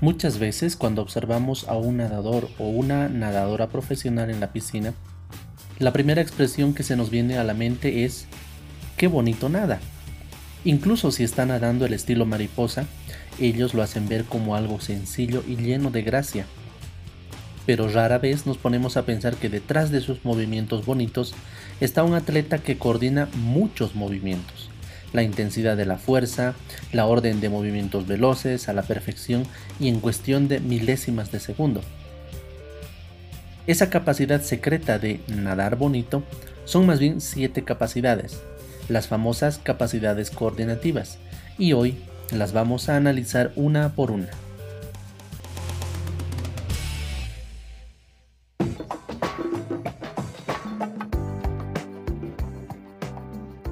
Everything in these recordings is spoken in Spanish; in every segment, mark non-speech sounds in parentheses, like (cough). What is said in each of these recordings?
Muchas veces cuando observamos a un nadador o una nadadora profesional en la piscina, la primera expresión que se nos viene a la mente es qué bonito nada. Incluso si está nadando el estilo mariposa, ellos lo hacen ver como algo sencillo y lleno de gracia. Pero rara vez nos ponemos a pensar que detrás de sus movimientos bonitos está un atleta que coordina muchos movimientos la intensidad de la fuerza, la orden de movimientos veloces a la perfección y en cuestión de milésimas de segundo. Esa capacidad secreta de nadar bonito son más bien siete capacidades, las famosas capacidades coordinativas, y hoy las vamos a analizar una por una.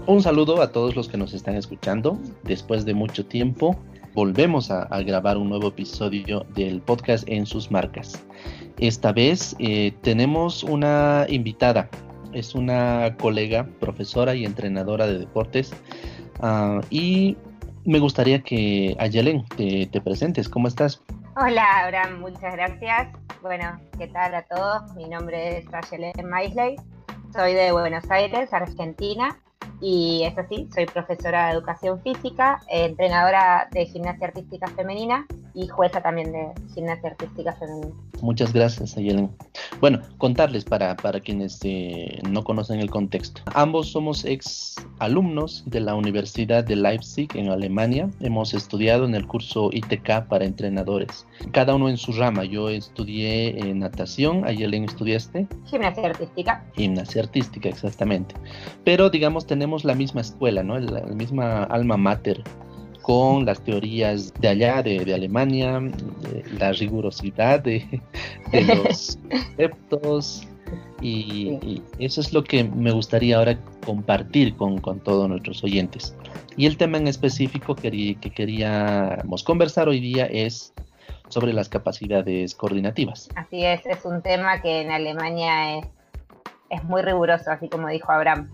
Un saludo a todos los que nos están escuchando. Después de mucho tiempo, volvemos a, grabar un nuevo episodio del podcast en sus marcas. Esta vez eh, tenemos una invitada. Es una colega, profesora y entrenadora de deportes. Ah, y me gustaría que Ayelen te, te presentes. ¿Cómo estás? Hola, Abraham. Muchas gracias. Bueno, ¿qué tal a todos? Mi nombre es Ayelen Maisley. Soy de Buenos Aires, Argentina y es así, soy profesora de educación física, entrenadora de gimnasia artística femenina y jueza también de gimnasia artística femenina. Muchas gracias, Ayelen. Bueno, contarles para, para quienes eh, no conocen el contexto. Ambos somos ex alumnos de la Universidad de Leipzig en Alemania. Hemos estudiado en el curso ITK para entrenadores. Cada uno en su rama. Yo estudié natación, Ayelen estudiaste. Gimnasia artística. Gimnasia artística, exactamente. Pero digamos, tenemos la misma escuela, ¿no? La, la misma alma mater con las teorías de allá, de, Alemania, la rigurosidad de, (laughs) los conceptos. Y, eso es lo que me gustaría ahora compartir con, todos nuestros oyentes. Y el tema en específico que, que queríamos conversar hoy día es sobre las capacidades coordinativas. Así es, es un tema que en Alemania es, es muy riguroso, así como dijo Abraham.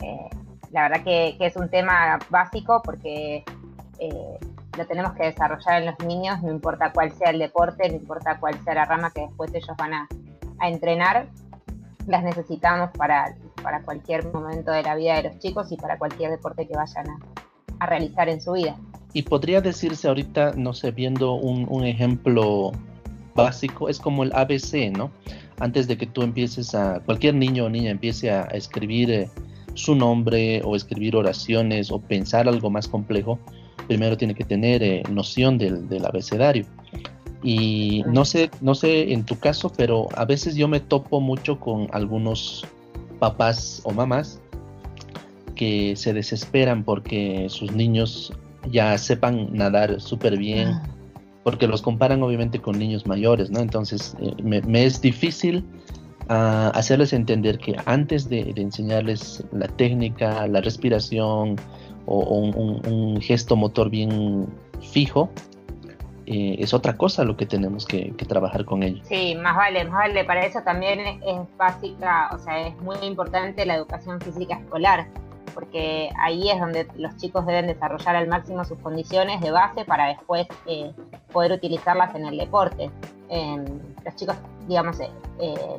Eh, la verdad que, que, es un tema básico porque eh, lo tenemos que desarrollar en los niños, no importa cuál sea el deporte, no importa cuál sea la rama que después ellos van a, entrenar, las necesitamos para, para, cualquier momento de la vida de los chicos y para cualquier deporte que vayan a, realizar en su vida. Y podría decirse ahorita, no sé, viendo un, ejemplo básico, es como el ABC, ¿no? Antes de que tú empieces a, cualquier niño o niña empiece a, escribir eh, su nombre o escribir oraciones o pensar algo más complejo, primero tiene que tener eh, noción del, abecedario. Y no sé, no sé en tu caso, pero a veces yo me topo mucho con algunos papás o mamás que se desesperan porque sus niños ya sepan nadar súper bien, ah. porque los comparan obviamente con niños mayores, ¿no? Entonces eh, me, es difícil ah, hacerles entender que antes de, enseñarles la técnica, la respiración, o, un, gesto motor bien fijo, eh, es otra cosa lo que tenemos que, trabajar con ellos. Sí, más vale, más vale. Para eso también es, básica, o sea, es muy importante la educación física escolar, porque ahí es donde los chicos deben desarrollar al máximo sus condiciones de base para después eh, poder utilizarlas en el deporte. Em, los chicos, digamos, eh,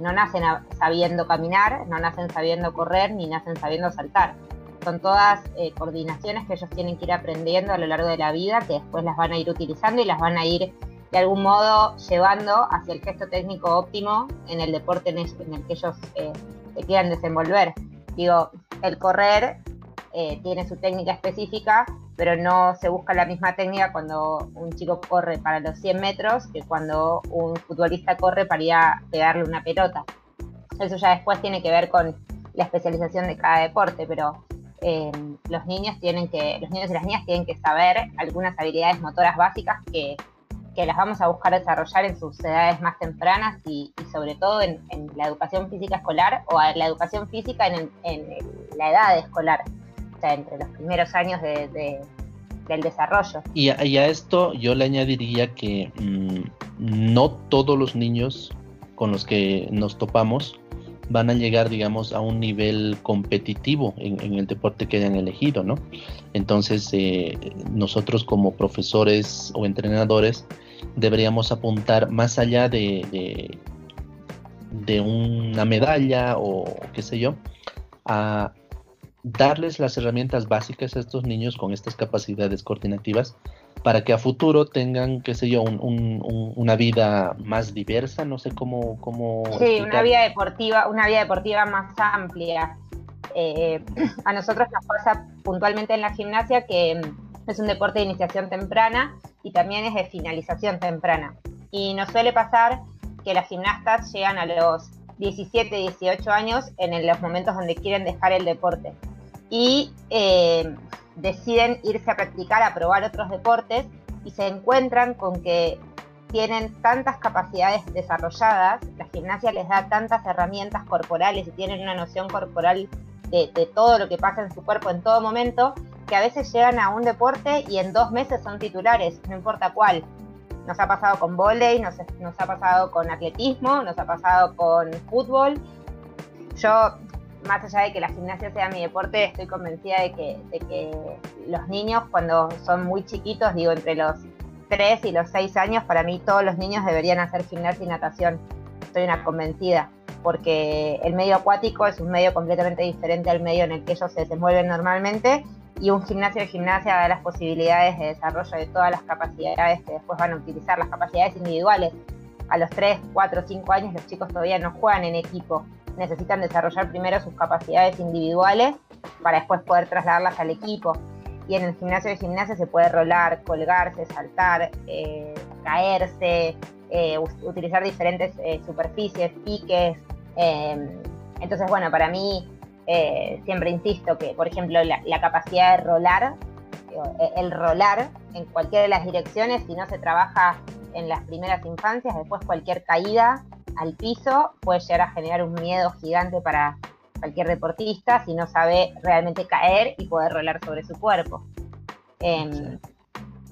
no nacen sabiendo caminar, no nacen sabiendo correr, ni nacen sabiendo saltar son todas eh, coordinaciones que ellos tienen que ir aprendiendo a lo largo de la vida, que después las van a ir utilizando y las van a ir de algún modo llevando hacia el gesto técnico óptimo en el deporte en el, que ellos eh, se quieran desenvolver. Digo, el correr eh, tiene su técnica específica, pero no se busca la misma técnica cuando un chico corre para los 100 metros que cuando un futbolista corre para ir a pegarle una pelota. Eso ya después tiene que ver con la especialización de cada deporte, pero eh, los niños tienen que, los niños y las niñas tienen que saber algunas habilidades motoras básicas que, las vamos a buscar desarrollar en sus edades más tempranas y, sobre todo en, la educación física escolar o la educación física en, la edad escolar, o sea, entre los primeros años de, del desarrollo. Y a, esto yo le añadiría que mm, no todos los niños con los que nos topamos van a llegar, digamos, a un nivel competitivo en, el deporte que hayan elegido, ¿no? Entonces, eh, nosotros como profesores o entrenadores deberíamos apuntar más allá de, de, una medalla o qué sé yo, a darles las herramientas básicas a estos niños con estas capacidades coordinativas para que a futuro tengan, qué sé yo, una vida más diversa, no sé cómo... cómo sí, una vida deportiva, una vida deportiva más amplia. Eh, (clears throat) a nosotros nos pasa puntualmente en la gimnasia que es un deporte de iniciación temprana y también es de finalización temprana. Y nos suele pasar que las gimnastas llegan a los 17, 18 años en los momentos donde quieren dejar el deporte y eh, deciden irse a practicar, a probar otros deportes y se encuentran con que tienen tantas capacidades desarrolladas, la gimnasia les da tantas herramientas corporales y tienen una noción corporal de, todo lo que pasa en su cuerpo en todo momento, que a veces llegan a un deporte y en dos meses son titulares, no importa cuál. Nos ha pasado con volei, nos, nos ha pasado con atletismo, nos ha pasado con fútbol. Yo, más allá de que la gimnasia sea mi deporte, estoy convencida de que, de que los niños cuando son muy chiquitos, digo entre los 3 y los 6 años, para mí todos los niños deberían hacer gimnasia y natación. Estoy una convencida, porque el medio acuático es un medio completamente diferente al medio en el que ellos se desenvuelven normalmente y un gimnasio de gimnasia da las posibilidades de desarrollo de todas las capacidades que después van a utilizar, las capacidades individuales. A los 3, 4, 5 años los chicos todavía no juegan en equipo, necesitan desarrollar primero sus capacidades individuales para después poder trasladarlas al equipo. Y en el gimnasio de gimnasia se puede rolar, colgarse, saltar, eh, caerse, eh, utilizar diferentes eh, superficies, piques. entonces, bueno, para mí siempre insisto que, por ejemplo, la, capacidad de rolar, eh, el rolar en cualquiera de las direcciones, si no se trabaja en las primeras infancias, después cualquier caída al piso puede llegar a generar un miedo gigante para cualquier deportista si no sabe realmente caer y poder rolar sobre su cuerpo. Em,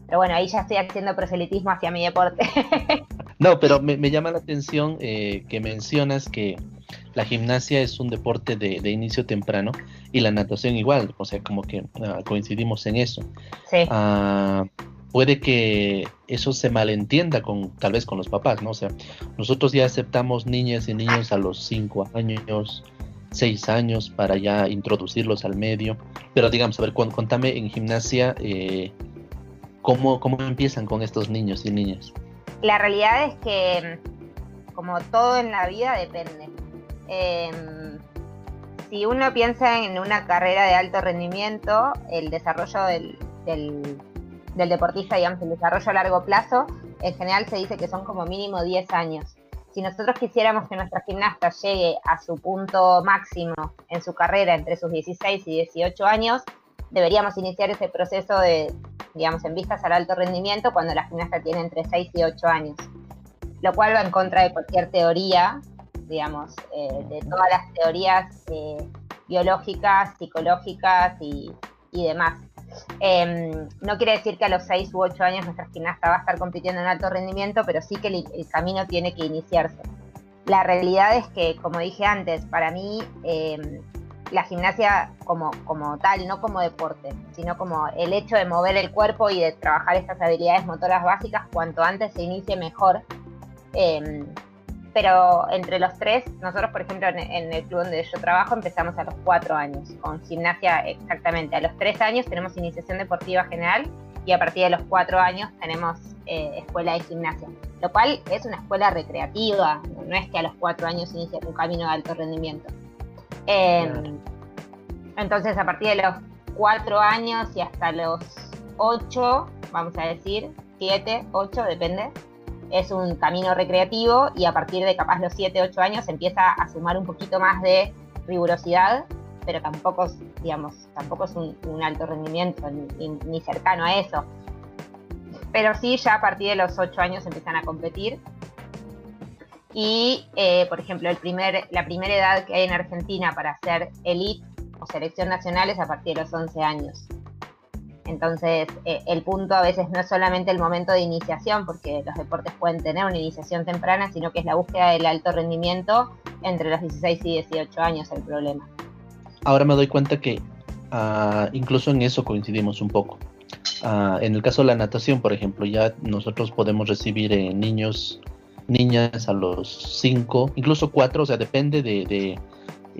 pero bueno, ahí ya estoy haciendo proselitismo hacia mi deporte. (laughs) no, pero me, llama la atención eh, que mencionas que la gimnasia es un deporte de, inicio temprano y la natación igual, o sea, como que ah, coincidimos en eso. Sí. Ah, puede que eso se malentienda con tal vez con los papás, ¿no? O sea, nosotros ya aceptamos niñas y niños a los 5 años, 6 años para ya introducirlos al medio, pero digamos, a ver, contame en gimnasia eh, ¿cómo, cómo empiezan con estos niños y niñas. La realidad es que como todo en la vida depende. Em, si uno piensa en una carrera de alto rendimiento, el desarrollo del, deportista, digamos, el desarrollo a largo plazo, en general se dice que son como mínimo 10 años. Si nosotros quisiéramos que nuestra gimnasta llegue a su punto máximo en su carrera entre sus 16 y 18 años, deberíamos iniciar ese proceso de, digamos, en vistas al alto rendimiento cuando la gimnasta tiene entre 6 y 8 años. Lo cual va en contra de cualquier teoría digamos, eh, de todas las teorías eh, biológicas, psicológicas y, demás. Em, no quiere decir que a los 6 u 8 años nuestra gimnasta va a estar compitiendo en alto rendimiento, pero sí que el, camino tiene que iniciarse. La realidad es que, como dije antes, para mí em, la gimnasia como, como tal, no como deporte, sino como el hecho de mover el cuerpo y de trabajar estas habilidades motoras básicas, cuanto antes se inicie mejor. Em, pero entre los tres, nosotros por ejemplo en, el club donde yo trabajo empezamos a los cuatro años, con gimnasia exactamente. A los tres años tenemos iniciación deportiva general y a partir de los cuatro años tenemos eh, escuela de gimnasia, lo cual es una escuela recreativa, no es que a los cuatro años inicie un camino de alto rendimiento. Em, entonces a partir de los cuatro años y hasta los ocho, vamos a decir, siete, ocho, depende, es un camino recreativo y a partir de capaz los 7, 8 años empieza a sumar un poquito más de rigurosidad, pero tampoco, digamos, tampoco es un, alto rendimiento ni, cercano a eso. Pero sí, ya a partir de los 8 años empiezan a competir. Y, eh, por ejemplo, el primer, la primera edad que hay en Argentina para hacer elite o selección nacional es a partir de los 11 años. Entonces, eh, el punto a veces no es solamente el momento de iniciación, porque los deportes pueden tener una iniciación temprana, sino que es la búsqueda del alto rendimiento entre los 16 y 18 años el problema. Ahora me doy cuenta que ah, incluso en eso coincidimos un poco. Ah, en el caso de la natación, por ejemplo, ya nosotros podemos recibir eh, niños, niñas a los 5, incluso 4, o sea, depende de,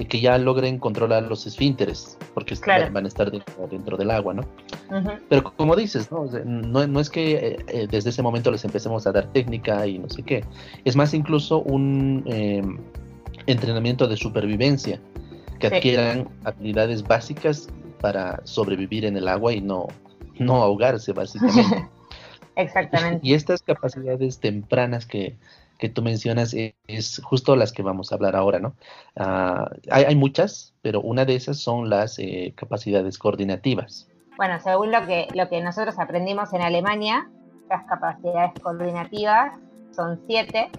que ya logren controlar los esfínteres, porque van a estar dentro, del agua, ¿no? Pero como dices, ¿no? no, es que eh, eh, desde ese momento les empecemos a dar técnica y no sé qué, es más incluso un em, entrenamiento de supervivencia, que adquieran habilidades básicas para sobrevivir en el agua y no, no ahogarse, básicamente. (laughs) Exactamente. Y estas capacidades tempranas que, que tú mencionas e, es, justo las que vamos a hablar ahora, ¿no? Ah, hay, hay, muchas, pero una de esas son las eh, capacidades coordinativas. Bueno, según lo que, lo que nosotros aprendimos en Alemania, las capacidades coordinativas son siete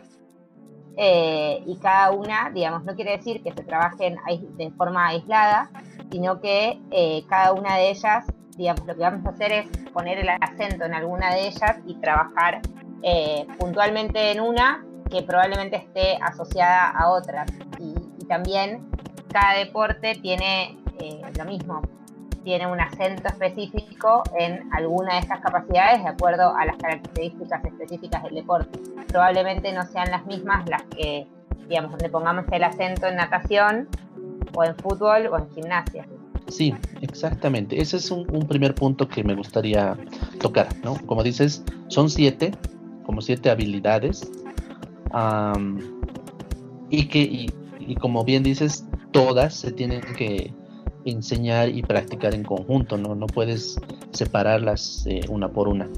eh, y cada una, digamos, no quiere decir que se trabajen de forma aislada, sino que eh, cada una de ellas, digamos, lo que vamos a hacer es poner el acento en alguna de ellas y trabajar eh, puntualmente en una que probablemente esté asociada a otras. Y, también cada deporte tiene eh, lo mismo, tiene un acento específico en alguna de estas capacidades de acuerdo a las características específicas del deporte. Probablemente no sean las mismas las que, digamos, donde pongamos el acento en natación o en fútbol o en gimnasia. Sí, exactamente. Ese es un, primer punto que me gustaría tocar, ¿no? Como dices, son siete, como siete habilidades. y que, y, como bien dices, todas se tienen que enseñar y practicar en conjunto, ¿no? No puedes separarlas eh, una por una.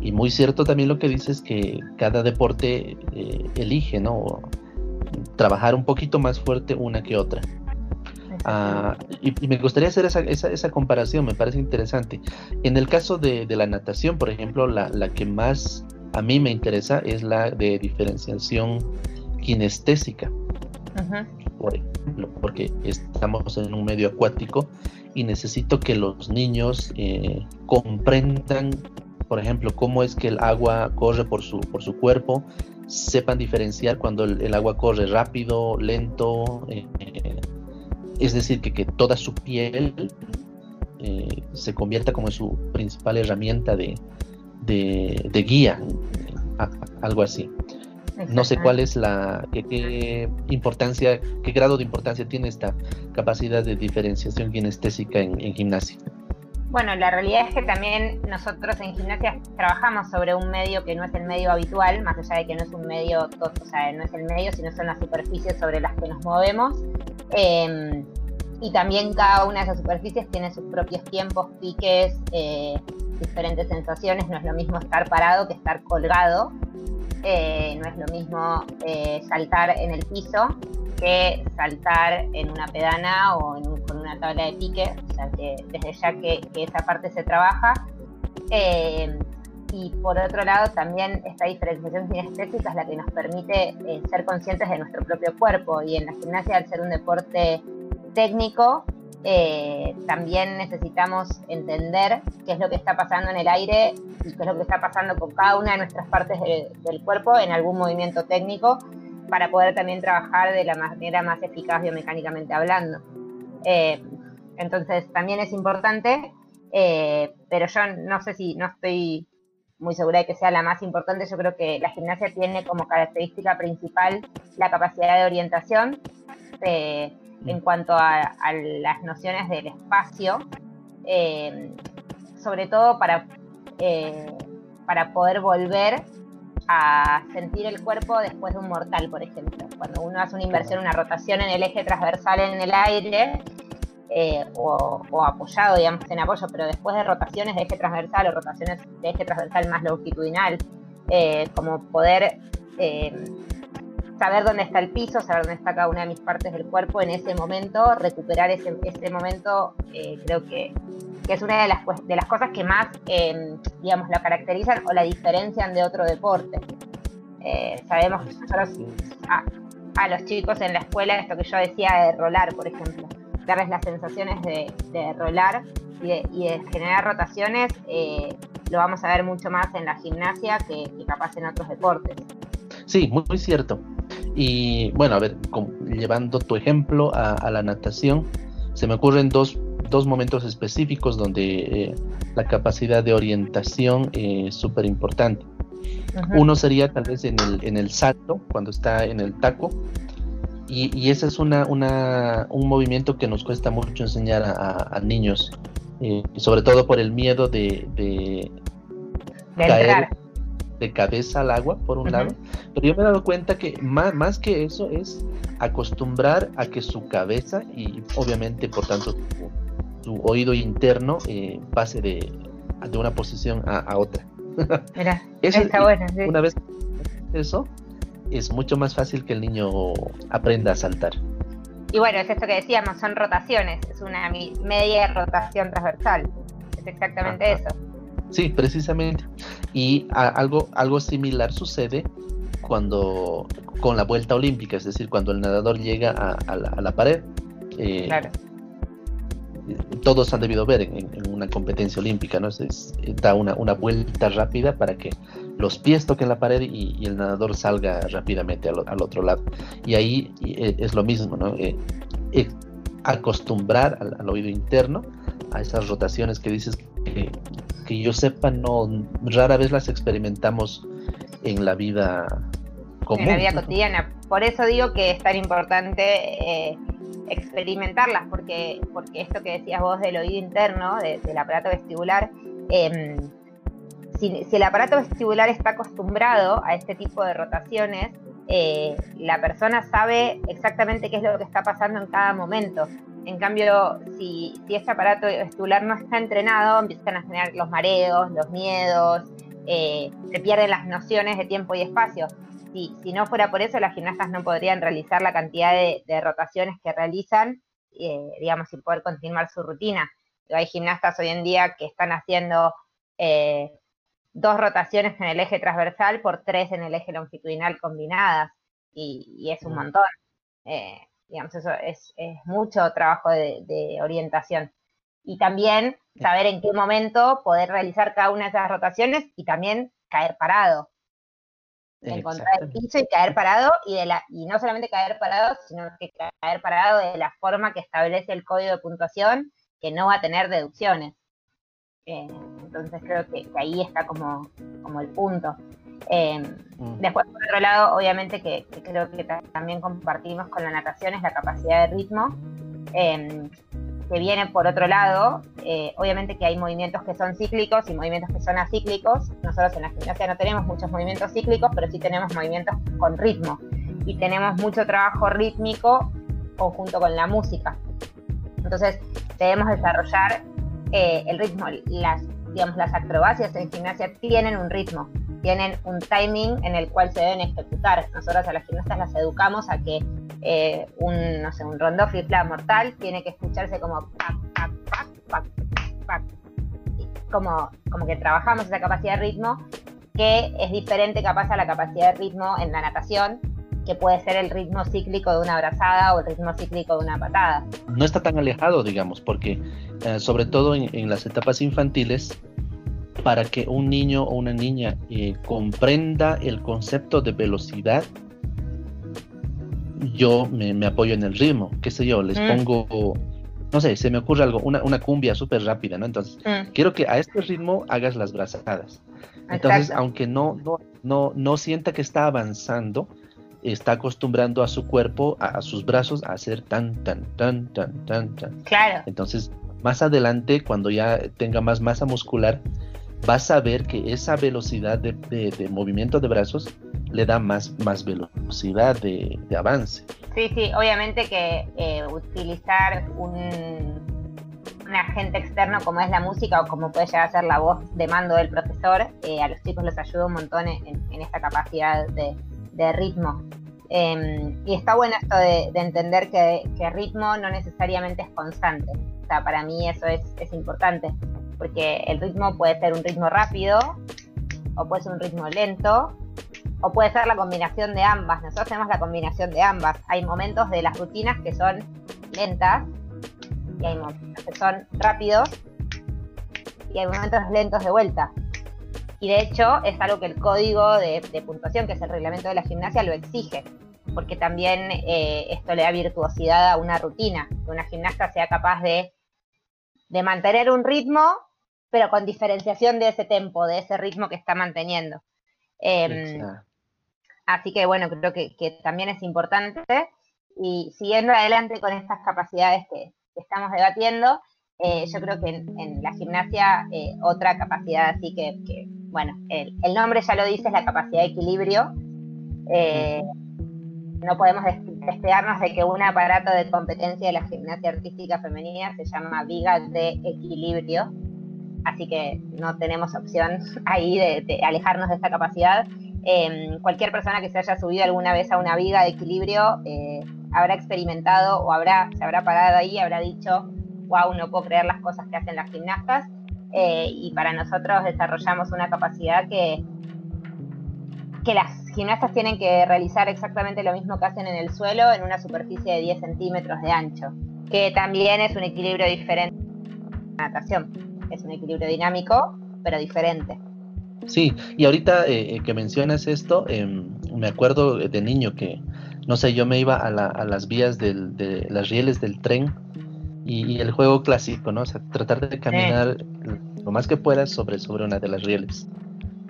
Y muy cierto también lo que dices que cada deporte eh, elige, ¿no? Trabajar un poquito más fuerte una que otra. Ah, y, me gustaría hacer esa, esa, comparación, me parece interesante. En el caso de, la natación, por ejemplo, la, que más a mí me interesa es la de diferenciación kinestésica. Por ejemplo, porque estamos en un medio acuático y necesito que los niños eh, comprendan, por ejemplo, cómo es que el agua corre por su, por su cuerpo, sepan diferenciar cuando el, agua corre rápido, lento, eh, es decir, que, toda su piel eh, se convierta como su principal herramienta de, guía, algo así. No sé cuál es la, qué, importancia, qué grado de importancia tiene esta capacidad de diferenciación kinestésica en, gimnasia. Bueno, la realidad es que también nosotros en gimnasia trabajamos sobre un medio que no es el medio habitual, más allá de que no es un medio, o sea, no es el medio, sino son las superficies sobre las que nos movemos. Em, y también cada una de esas superficies tiene sus propios tiempos, piques, eh, diferentes sensaciones. No es lo mismo estar parado que estar colgado. Eh, no es lo mismo eh, saltar en el piso que saltar en una pedana o con una tabla de pique. O sea que desde ya que, esa parte se trabaja. y por otro lado, también esta diferenciación sinestésica es la que nos permite ser conscientes de nuestro propio cuerpo. Y en la gimnasia, al ser un deporte técnico, eh, también necesitamos entender qué es lo que está pasando en el aire y qué es lo que está pasando con cada una de nuestras partes del cuerpo en algún movimiento técnico para poder también trabajar de la manera más eficaz biomecánicamente hablando. Eh, entonces también es importante, eh, pero yo no sé si no estoy muy segura de que sea la más importante, yo creo que la gimnasia tiene como característica principal la capacidad de orientación en cuanto a, las nociones del espacio, eh, sobre todo para, eh, para poder volver a sentir el cuerpo después de un mortal, por ejemplo. Cuando uno hace una inversión, una rotación en el eje transversal en el aire, eh, o, apoyado, digamos, en apoyo, pero después de rotaciones de eje transversal o rotaciones de eje transversal más longitudinal, como poder saber dónde está el piso, saber dónde está cada una de mis partes del cuerpo en ese momento, recuperar ese, ese momento, eh, creo que, es una de las, de las cosas que más, em, digamos, la caracterizan o la diferencian de otro deporte. Eh, sabemos que nosotros a, los chicos en la escuela, esto que yo decía de rolar, por ejemplo, darles las sensaciones de, de rolar y de, generar rotaciones, eh, lo vamos a ver mucho más en la gimnasia que, que capaz en otros deportes. Sí, muy, cierto. Y bueno, a ver, llevando tu ejemplo a, la natación, se me ocurren dos dos momentos específicos donde la capacidad de orientación es súper importante. Uno sería tal vez en el, en el salto, cuando está en el taco, y, ese es una, una, un movimiento que nos cuesta mucho enseñar a, niños, eh, sobre todo por el miedo de, de, caer de cabeza al agua, por un lado. Pero yo me he dado cuenta que más, más que eso es acostumbrar a que su cabeza y obviamente por tanto su, oído interno eh, pase de, de, una posición a, otra. (laughs) Mira, está bueno. Una vez eso, es mucho más fácil que el niño aprenda a saltar. Y bueno, es esto que decíamos, son rotaciones, es una media rotación transversal. Es exactamente eso. Sí, precisamente. Y algo, algo similar sucede cuando con la vuelta olímpica, es decir, cuando el nadador llega a, la, pared. Eh, claro todos han debido ver en, una competencia olímpica, ¿no? Es, da una, vuelta rápida para que los pies toquen la pared y, el nadador salga rápidamente al, otro lado. Y ahí eh, es lo mismo, ¿no? Eh, eh, acostumbrar al, oído interno a esas rotaciones que dices que, que yo sepa, no rara vez las experimentamos en la vida común. En la vida cotidiana. Por eso digo que es tan importante experimentarlas, porque, porque esto que decías vos del oído interno, del aparato vestibular, em, si, el aparato vestibular está acostumbrado a este tipo de rotaciones, eh, la persona sabe exactamente qué es lo que está pasando en cada momento. En cambio, si, si este aparato vestibular no está entrenado, empiezan a generar los mareos, los miedos, eh, se pierden las nociones de tiempo y espacio si, no fuera por eso, las gimnastas no podrían realizar la cantidad de, rotaciones que realizan, eh, digamos, sin poder continuar su rutina. Hay gimnastas hoy en día que están haciendo eh, dos rotaciones en el eje transversal por tres en el eje longitudinal combinadas, y, es un mm. montón. Digamos, eso es, mucho trabajo de, orientación. Y también saber en qué momento poder realizar cada una de esas rotaciones y también caer parado. Encontrar el piso y caer parado y de la y no solamente caer parado sino que caer parado de la forma que establece el código de puntuación que no va a tener deducciones. Eh, entonces creo que, ahí está como, como el punto eh, mm. después por otro lado obviamente que, creo que también compartimos con la natación es la capacidad de ritmo eh, que viene por otro lado, eh, obviamente que hay movimientos que son cíclicos y movimientos que son acíclicos. Nosotros en la gimnasia no tenemos muchos movimientos cíclicos, pero sí tenemos movimientos con ritmo. Y tenemos mucho trabajo rítmico conjunto con la música. Entonces, debemos desarrollar eh, el ritmo. Las, digamos, las acrobacias en gimnasia tienen un ritmo, tienen un timing en el cual se deben ejecutar. Nosotros a las gimnastas las educamos a que eh, un, no sé, un flip mortal tiene que escucharse como Como, como que trabajamos esa capacidad de ritmo que es diferente capaz a la capacidad de ritmo en la natación, que puede ser el ritmo cíclico de una abrazada o el ritmo cíclico de una patada. No está tan alejado, digamos, porque eh, sobre todo en, las etapas infantiles, para que un niño o una niña eh, comprenda el concepto de velocidad, yo me, apoyo en el ritmo, qué sé yo, les mm. pongo, no sé, se me ocurre algo, una, una cumbia súper rápida, ¿no? Entonces, mm. quiero que a este ritmo hagas las brazadas. Entonces, aunque no, no, no, no sienta que está avanzando, está acostumbrando a su cuerpo, a, sus brazos, a hacer tan, tan, tan, tan, tan, tan. Claro. Entonces, más adelante, cuando ya tenga más masa muscular, vas a ver que esa velocidad de, de movimiento de brazos le da más, más velocidad de, avance. Sí, sí, obviamente que eh, utilizar un, un, agente externo como es la música o como puede llegar a ser la voz de mando del profesor, eh, a los chicos les ayuda un montón en, esta capacidad de, ritmo. Em, y está bueno esto de, entender que, que, ritmo no necesariamente es constante. O sea, para mí eso es, es importante, porque el ritmo puede ser un ritmo rápido o puede ser un ritmo lento o puede ser la combinación de ambas. Nosotros tenemos la combinación de ambas. Hay momentos de las rutinas que son lentas y hay momentos que son rápidos y hay momentos lentos de vuelta. Y de hecho es algo que el código de, puntuación, que es el reglamento de la gimnasia, lo exige, porque también eh, esto le da virtuosidad a una rutina, que una gimnasta sea capaz de de mantener un ritmo, pero con diferenciación de ese tempo, de ese ritmo que está manteniendo. Em, así que bueno, creo que, también es importante. Y siguiendo adelante con estas capacidades que, estamos debatiendo, eh, yo creo que en, la gimnasia eh, otra capacidad así que, bueno, el, nombre ya lo dice, es la capacidad de equilibrio. Eh, no podemos despegarnos de que un aparato de competencia de la gimnasia artística femenina se llama viga de equilibrio, así que no tenemos opción (laughs) ahí de, alejarnos de esta capacidad. Em, cualquier persona que se haya subido alguna vez a una viga de equilibrio eh, habrá experimentado o habrá, se habrá parado ahí y habrá dicho, wow, no puedo creer las cosas que hacen las gimnastas. Eh, y para nosotros desarrollamos una capacidad que, que las gimnastas tienen que realizar exactamente lo mismo que hacen en el suelo en una superficie de 10 centímetros de ancho, que también es un equilibrio diferente la natación. Es un equilibrio dinámico, pero diferente. Sí, y ahorita eh, eh, que mencionas esto, em, me acuerdo de niño que, no sé, yo me iba a, las vías de las rieles del tren y, el juego clásico, ¿no? O sea, tratar de caminar lo más que puedas sobre, sobre una de las rieles.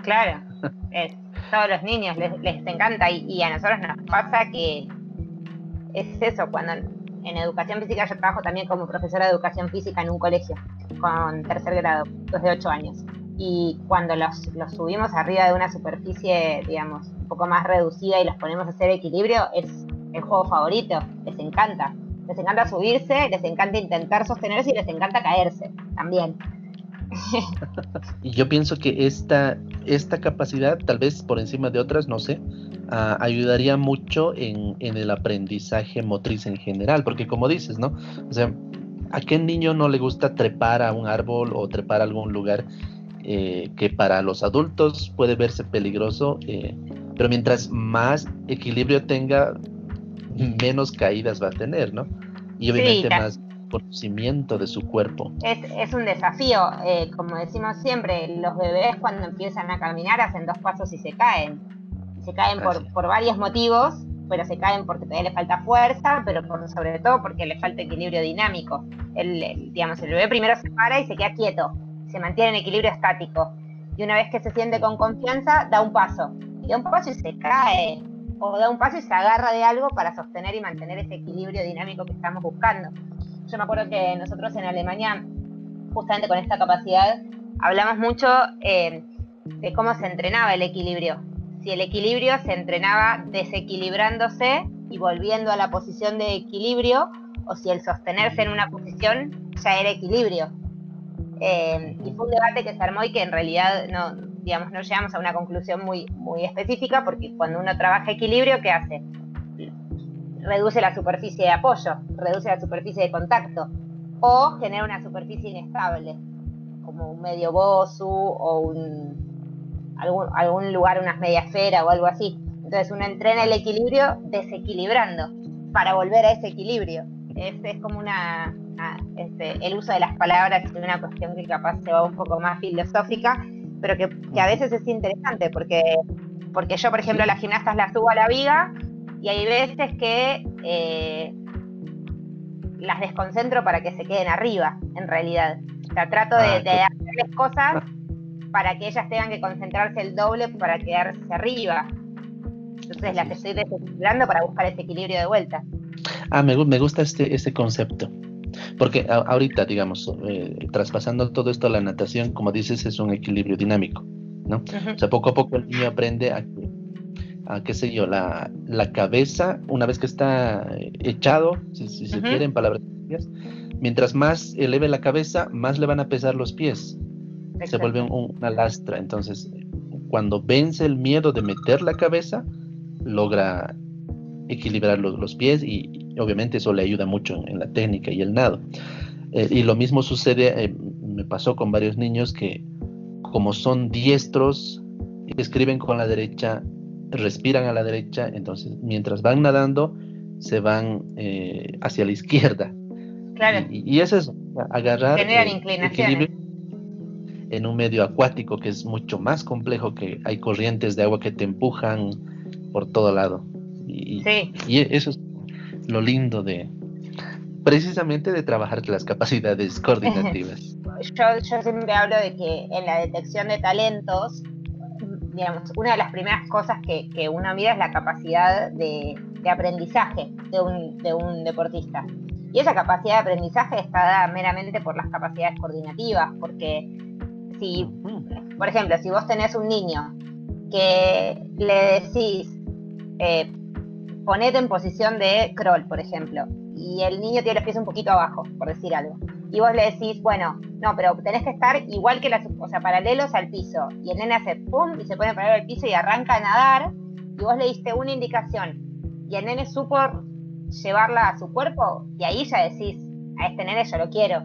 Claro, (laughs) es, todos los niños les, les encanta y, a nosotros nos pasa que es eso, cuando en educación física yo trabajo también como profesora de educación física en un colegio con tercer grado, desde 8 años. Y cuando los, los subimos arriba de una superficie, digamos, un poco más reducida y los ponemos a hacer equilibrio, es el juego favorito, les encanta. Les encanta subirse, les encanta intentar sostenerse y les encanta caerse también. (laughs) y yo pienso que esta, esta capacidad, tal vez por encima de otras, no sé, ah, ayudaría mucho en, el aprendizaje motriz en general, porque como dices, ¿no? O sea, ¿a qué niño no le gusta trepar a un árbol o trepar a algún lugar eh, que para los adultos puede verse peligroso? Eh, pero mientras más equilibrio tenga, menos caídas va a tener, ¿no? Y obviamente más conocimiento de su cuerpo. Es, un desafío, eh, como decimos siempre, los bebés cuando empiezan a caminar hacen dos pasos y se caen. Se caen por, por varios motivos, pero se caen porque todavía le falta fuerza, pero por, sobre todo porque le falta equilibrio dinámico. El, digamos, el bebé primero se para y se queda quieto, se mantiene en equilibrio estático. Y una vez que se siente con confianza, da un paso. Y da un paso y se cae. O da un paso y se agarra de algo para sostener y mantener ese equilibrio dinámico que estamos buscando. Yo me acuerdo que nosotros en Alemania, justamente con esta capacidad, hablamos mucho eh, de cómo se entrenaba el equilibrio. Si el equilibrio se entrenaba desequilibrándose y volviendo a la posición de equilibrio, o si el sostenerse en una posición ya era equilibrio. Eh, y fue un debate que se armó y que en realidad no, digamos, no llegamos a una conclusión muy, muy específica, porque cuando uno trabaja equilibrio, ¿qué hace? Reduce la superficie de apoyo, reduce la superficie de contacto o genera una superficie inestable, como un medio bosu o un, algún, lugar, una media esfera o algo así. Entonces uno entrena el equilibrio desequilibrando para volver a ese equilibrio. Es, es como una, este, el uso de las palabras es una cuestión que capaz se va un poco más filosófica, pero que, que a veces es interesante porque, porque yo, por ejemplo, las gimnastas las subo a la viga y hay veces que eh, las desconcentro para que se queden arriba, en realidad. O sea, trato de, ah, hacerles cosas para que ellas tengan que concentrarse el doble para quedarse arriba. Entonces las estoy desequilibrando para buscar ese equilibrio de vuelta. Ah, me, me gusta este, este concepto. Porque ahorita, digamos, eh, traspasando todo esto a la natación, como dices, es un equilibrio dinámico, ¿no? O sea, poco a poco el niño aprende a que qué sé yo, la, cabeza, una vez que está echado, si, se quiere, en palabras mientras más eleve la cabeza, más le van a pesar los pies. Se vuelve una lastra. Entonces, cuando vence el miedo de meter la cabeza, logra equilibrar los, pies y, obviamente eso le ayuda mucho en, la técnica y el nado. Eh, y lo mismo sucede, eh, me pasó con varios niños que como son diestros, escriben con la derecha respiran a la derecha, entonces mientras van nadando se van eh, hacia la izquierda. Claro. Y, eso es agarrar equilibrio en un medio acuático que es mucho más complejo, que hay corrientes de agua que te empujan por todo lado. Y, y eso es lo lindo de, precisamente de trabajar las capacidades coordinativas. (laughs) yo, siempre hablo de que en la detección de talentos, digamos, una de las primeras cosas que, uno mira es la capacidad de, aprendizaje de un, de un deportista. Y esa capacidad de aprendizaje está dada meramente por las capacidades coordinativas, porque si, por ejemplo, si vos tenés un niño que le decís, eh, ponete en posición de crawl, por ejemplo, y el niño tiene los pies un poquito abajo, por decir algo, y vos le decís, bueno, no, pero tenés que estar igual que las, o sea, paralelos al piso, y el nene hace pum y se pone paralelo al piso y arranca a nadar, y vos le diste una indicación, y el nene supo llevarla a su cuerpo, y ahí ya decís, a este nene yo lo quiero,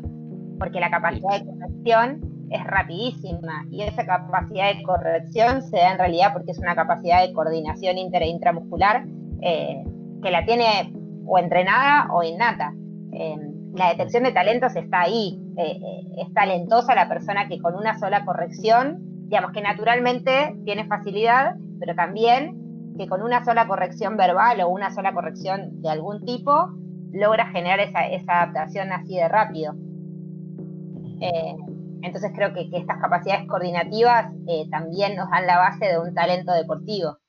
porque la capacidad de conexión es rapidísima y esa capacidad de corrección se da en realidad porque es una capacidad de coordinación inter e intramuscular eh, que la tiene o entrenada o innata. Eh, la detección de talentos está ahí, eh, es talentosa la persona que con una sola corrección, digamos que naturalmente tiene facilidad, pero también que con una sola corrección verbal o una sola corrección de algún tipo logra generar esa, esa adaptación así de rápido. Entonces creo que, estas capacidades coordinativas eh, también nos dan la base de un talento deportivo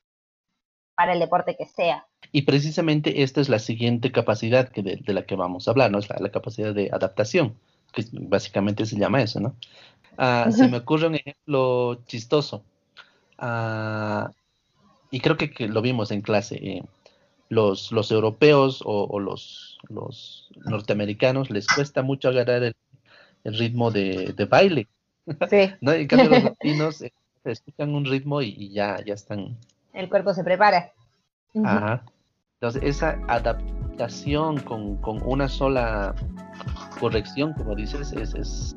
para el deporte que sea. Y precisamente esta es la siguiente capacidad que de, la que vamos a hablar, ¿no? Es la, capacidad de adaptación, que básicamente se llama eso, ¿no? Ah, se me ocurre un ejemplo chistoso. Ah, y creo que, lo vimos en clase. Eh, los, los europeos o, los, los norteamericanos les cuesta mucho agarrar el, el ritmo de, baile. Sí. (laughs) ¿no? En cambio, los (laughs) latinos eh, escuchan un ritmo y, ya, ya están. El cuerpo se prepara. Ajá. Entonces, esa adaptación con, una sola corrección, como dices, es, es,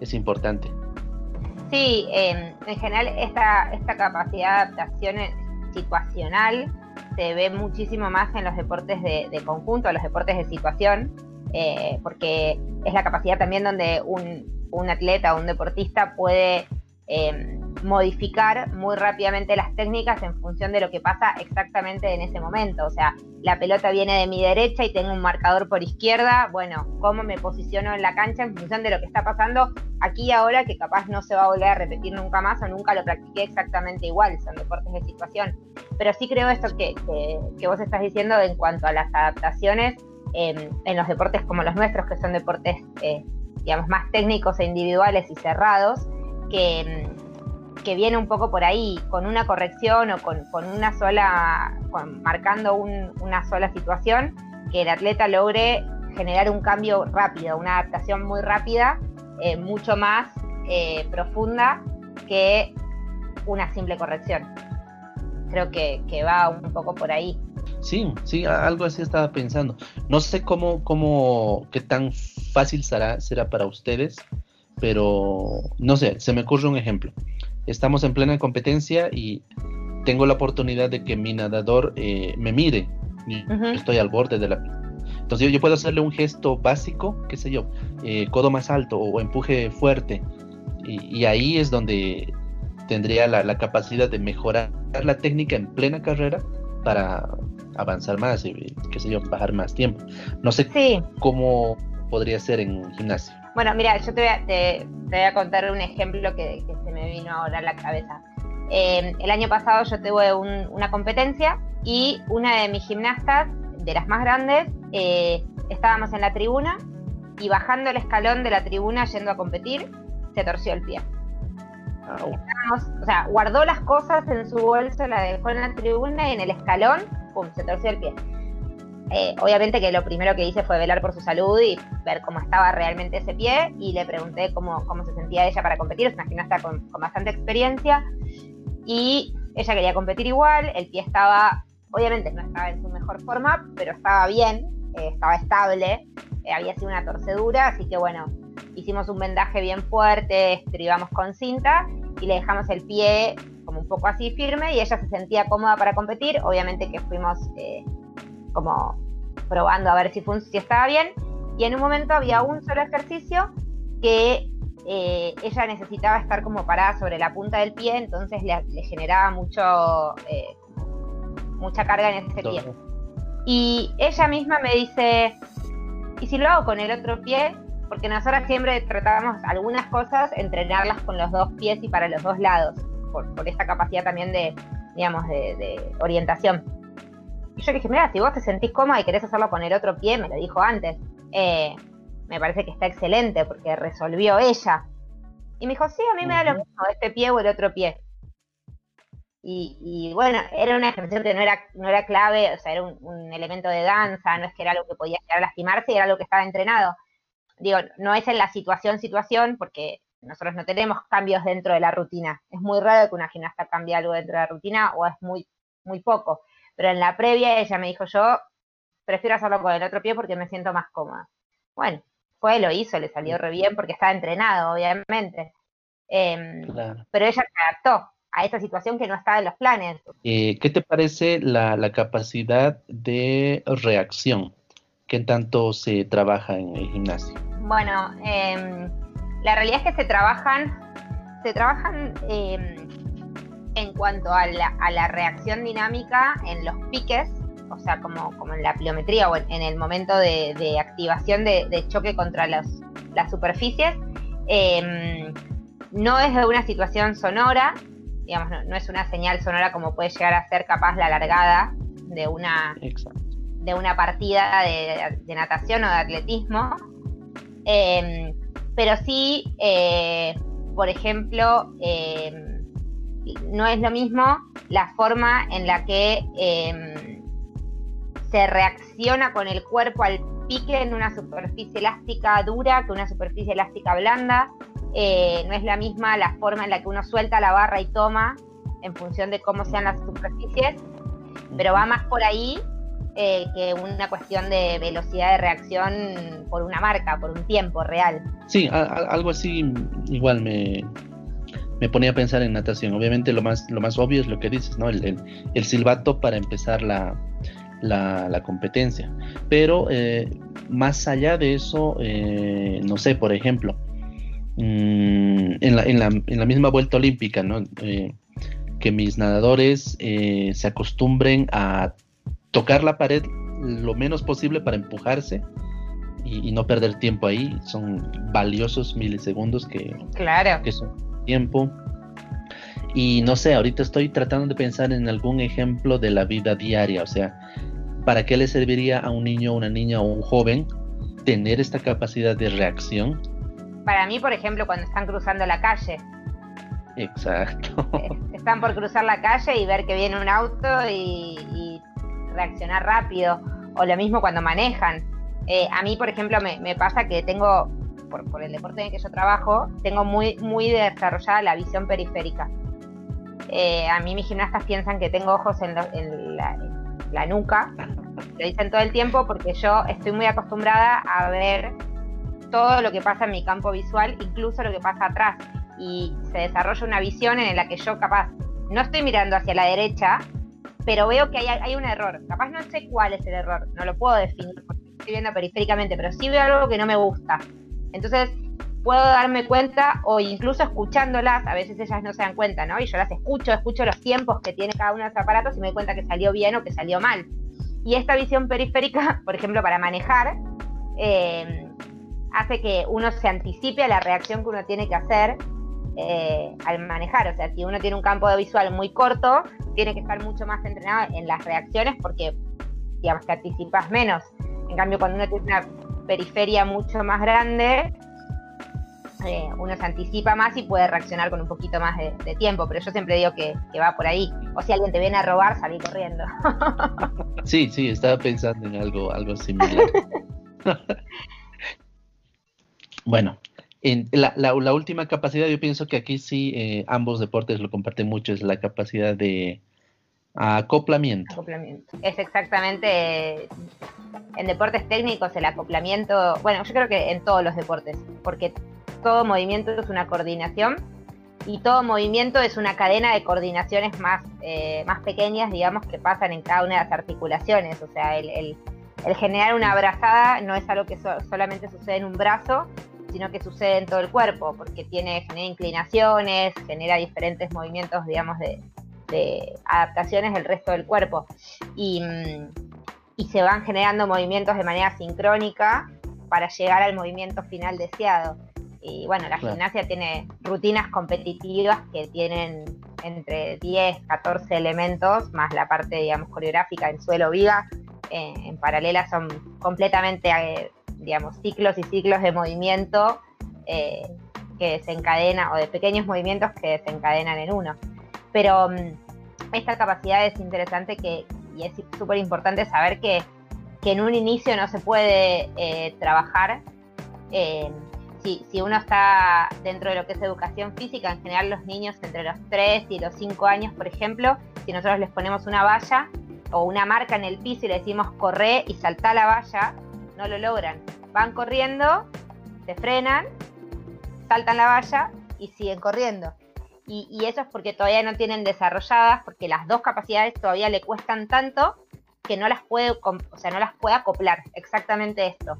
es importante. Sí, en general esta, esta capacidad de adaptación situacional se ve muchísimo más en los deportes de, de conjunto, los deportes de situación, eh, porque es la capacidad también donde un, un atleta o un deportista puede em, modificar muy rápidamente las técnicas en función de lo que pasa exactamente en ese momento. O sea, la pelota viene de mi derecha y tengo un marcador por izquierda. Bueno, ¿cómo me posiciono en la cancha en función de lo que está pasando aquí y ahora que capaz no se va a volver a repetir nunca más o nunca lo practiqué exactamente igual? Son deportes de situación. Pero sí creo esto que, que, que vos estás diciendo en cuanto a las adaptaciones en los deportes como los nuestros, que son deportes, eh, digamos, más técnicos e individuales y cerrados, que, que viene un poco por ahí, con una corrección o con, una sola, marcando una sola situación, que el atleta logre generar un cambio rápido, una adaptación muy rápida, eh, mucho más eh, profunda que una simple corrección. Creo que, que va un poco por ahí. Sí, sí, algo así estaba pensando. No sé cómo, cómo, qué tan fácil será, será para ustedes, pero no sé, se me ocurre un ejemplo. Estamos en plena competencia y tengo la oportunidad de que mi nadador eh, me mire. Estoy al borde de la entonces yo, puedo hacerle un gesto básico, qué sé yo, eh, codo más alto o empuje fuerte. Y, ahí es donde tendría la, la, capacidad de mejorar la técnica en plena carrera para avanzar más y, qué sé yo, bajar más tiempo. No sé cómo podría ser en gimnasio. Bueno, mira, yo te voy a, contar un ejemplo que, se me vino ahora a la cabeza. Eh, el año pasado yo tuve una competencia y una de mis gimnastas, de las más grandes, eh, estábamos en la tribuna y bajando el escalón de la tribuna yendo a competir, se torció el pie. o sea, guardó las cosas en su bolso, la dejó en la tribuna y en el escalón pum, se torció el pie. Eh, obviamente que lo primero que hice fue velar por su salud y ver cómo estaba realmente ese pie y le pregunté cómo, cómo se sentía ella para competir, es una gimnasta con, bastante experiencia y ella quería competir igual, el pie estaba, obviamente no estaba en su mejor forma, pero estaba bien, eh, estaba estable, eh, había sido una torcedura, así que bueno, hicimos un vendaje bien fuerte, estribamos con cinta y le dejamos el pie como un poco así firme y ella se sentía cómoda para competir. Obviamente que fuimos como probando a ver si, si estaba bien. Y en un momento había un solo ejercicio que eh, ella necesitaba estar como parada sobre la punta del pie, entonces le, generaba mucho, eh, mucha carga en ese pie. Y ella misma me dice, ¿Y si lo hago con el otro pie? Porque nosotros siempre tratamos algunas cosas, entrenarlas con los dos pies y para los dos lados, por, esta capacidad también de, digamos, de, orientación. Y yo le dije, mira, si vos te sentís cómoda y querés hacerlo con el otro pie, me lo dijo antes, eh, me parece que está excelente porque resolvió ella. Y me dijo, sí, a mí me da lo mismo, este pie o el otro pie. Y, bueno, era una ejercicio que no era, no era clave, o sea, era un, elemento de danza, no es que era algo que podía llegar a lastimarse, era algo que estaba entrenado. Digo, no es en la situación, situación, porque nosotros no tenemos cambios dentro de la rutina. Es muy raro que una gimnasta cambie algo dentro de la rutina o es muy, muy poco. Pero en la previa ella me dijo, yo prefiero hacerlo con el otro pie porque me siento más cómoda. Bueno, fue, lo hizo, le salió re bien porque estaba entrenado, obviamente. Em, pero ella se adaptó a esta situación que no estaba en los planes. Eh, ¿Qué te parece la, capacidad de reacción? ¿Qué tanto se trabaja en el gimnasio? Bueno, em, la realidad es que se trabajan, se trabajan em, en cuanto a la, reacción dinámica en los piques, o sea, como, como en la pliometría o en, el momento de, activación de, choque contra las superficies. Em, no es de una situación sonora, digamos, no, es una señal sonora como puede llegar a ser capaz la largada de una, de una partida de, natación o de atletismo. Em, pero sí, eh, por ejemplo, em, no es lo mismo la forma en la que em, se reacciona con el cuerpo al pique en una superficie elástica dura que una superficie elástica blanda. Eh, no es la misma la forma en la que uno suelta la barra y toma en función de cómo sean las superficies, pero va más por ahí eh, que una cuestión de velocidad de reacción por una marca, por un tiempo real. Sí, algo así igual me, me ponía a pensar en natación. Obviamente lo más, lo más obvio es lo que dices, ¿no? El, el, silbato para empezar la, la, competencia. Pero eh, más allá de eso, no sé, por ejemplo, Mm, en, la, en, la, en, la, misma vuelta olímpica, ¿no? Eh, que mis nadadores eh, se acostumbren a tocar la pared lo menos posible para empujarse y, no perder tiempo ahí. Son valiosos milisegundos que, claro. que son tiempo. Y no sé, ahorita estoy tratando de pensar en algún ejemplo de la vida diaria, o sea, ¿para qué le serviría a un niño, una niña o un joven tener esta capacidad de reacción para mí, por ejemplo, cuando están cruzando la calle. Exacto. (laughs) Eh, están por cruzar la calle y ver que viene un auto y, reaccionar rápido. O lo mismo cuando manejan. Eh, a mí, por ejemplo, me, pasa que tengo, por, el deporte en el que yo trabajo, tengo muy, muy desarrollada la visión periférica. Eh, a mí mis gimnastas piensan que tengo ojos en, la, la, nuca, lo dicen todo el tiempo porque yo estoy muy acostumbrada a ver todo lo que pasa en mi campo visual, incluso lo que pasa atrás. Y se desarrolla una visión en la que yo capaz no estoy mirando hacia la derecha, pero veo que hay, un error. Capaz no sé cuál es el error, no lo puedo definir porque estoy viendo periféricamente, pero sí veo algo que no me gusta. Entonces puedo darme cuenta o incluso escuchándolas, a veces ellas no se dan cuenta, ¿no? Y yo las escucho, escucho los tiempos que tiene cada uno de los aparatos y me doy cuenta que salió bien o que salió mal. Y esta visión periférica, (laughs) por ejemplo, para manejar, eh, hace que uno se anticipe a la reacción que uno tiene que hacer eh, al manejar. O sea, si uno tiene un campo de visual muy corto, tiene que estar mucho más entrenado en las reacciones porque, digamos, te anticipas menos. En cambio, cuando uno tiene una periferia mucho más grande, eh, uno se anticipa más y puede reaccionar con un poquito más de, tiempo, pero yo siempre digo que, que, va por ahí. O si alguien te viene a robar, salí corriendo. (laughs) sí, sí, estaba pensando en algo, algo similar. (laughs) Bueno, en la, última capacidad, yo pienso que aquí sí eh, ambos deportes lo comparten mucho, es la capacidad de acoplamiento. Acoplamiento. Es exactamente en deportes técnicos el acoplamiento, bueno, yo creo que en todos los deportes, porque todo movimiento es una coordinación y todo movimiento es una cadena de coordinaciones más, eh, más pequeñas, digamos, que pasan en cada una de las articulaciones. O sea, el, generar una abrazada no es algo que solamente sucede en un brazo, sino que sucede en todo el cuerpo, porque tiene, genera inclinaciones, genera diferentes movimientos, digamos, de, adaptaciones del resto del cuerpo. Y, mm, y, se van generando movimientos de manera sincrónica para llegar al movimiento final deseado. Y bueno, la gimnasia tiene rutinas competitivas que tienen entre 10, 14 elementos, más la parte, digamos, coreográfica en suelo viga, eh, en paralela son completamente, eh, digamos, ciclos y ciclos de movimiento eh, que se encadenan, o de pequeños movimientos que se encadenan en uno. Pero mm, esta capacidad es interesante que, y es súper importante saber que, que, en un inicio no se puede trabajar si, si, uno está dentro de lo que es educación física, en general los niños entre los 3 y los 5 años, por ejemplo, si nosotros les ponemos una valla o una marca en el piso y le decimos corre y salta la valla, no lo logran. Van corriendo, se frenan, saltan la valla y siguen corriendo. Y, y eso es porque todavía no tienen desarrolladas, porque las dos capacidades todavía le cuestan tanto que no las puede, o sea, no las puede acoplar. Exactamente esto.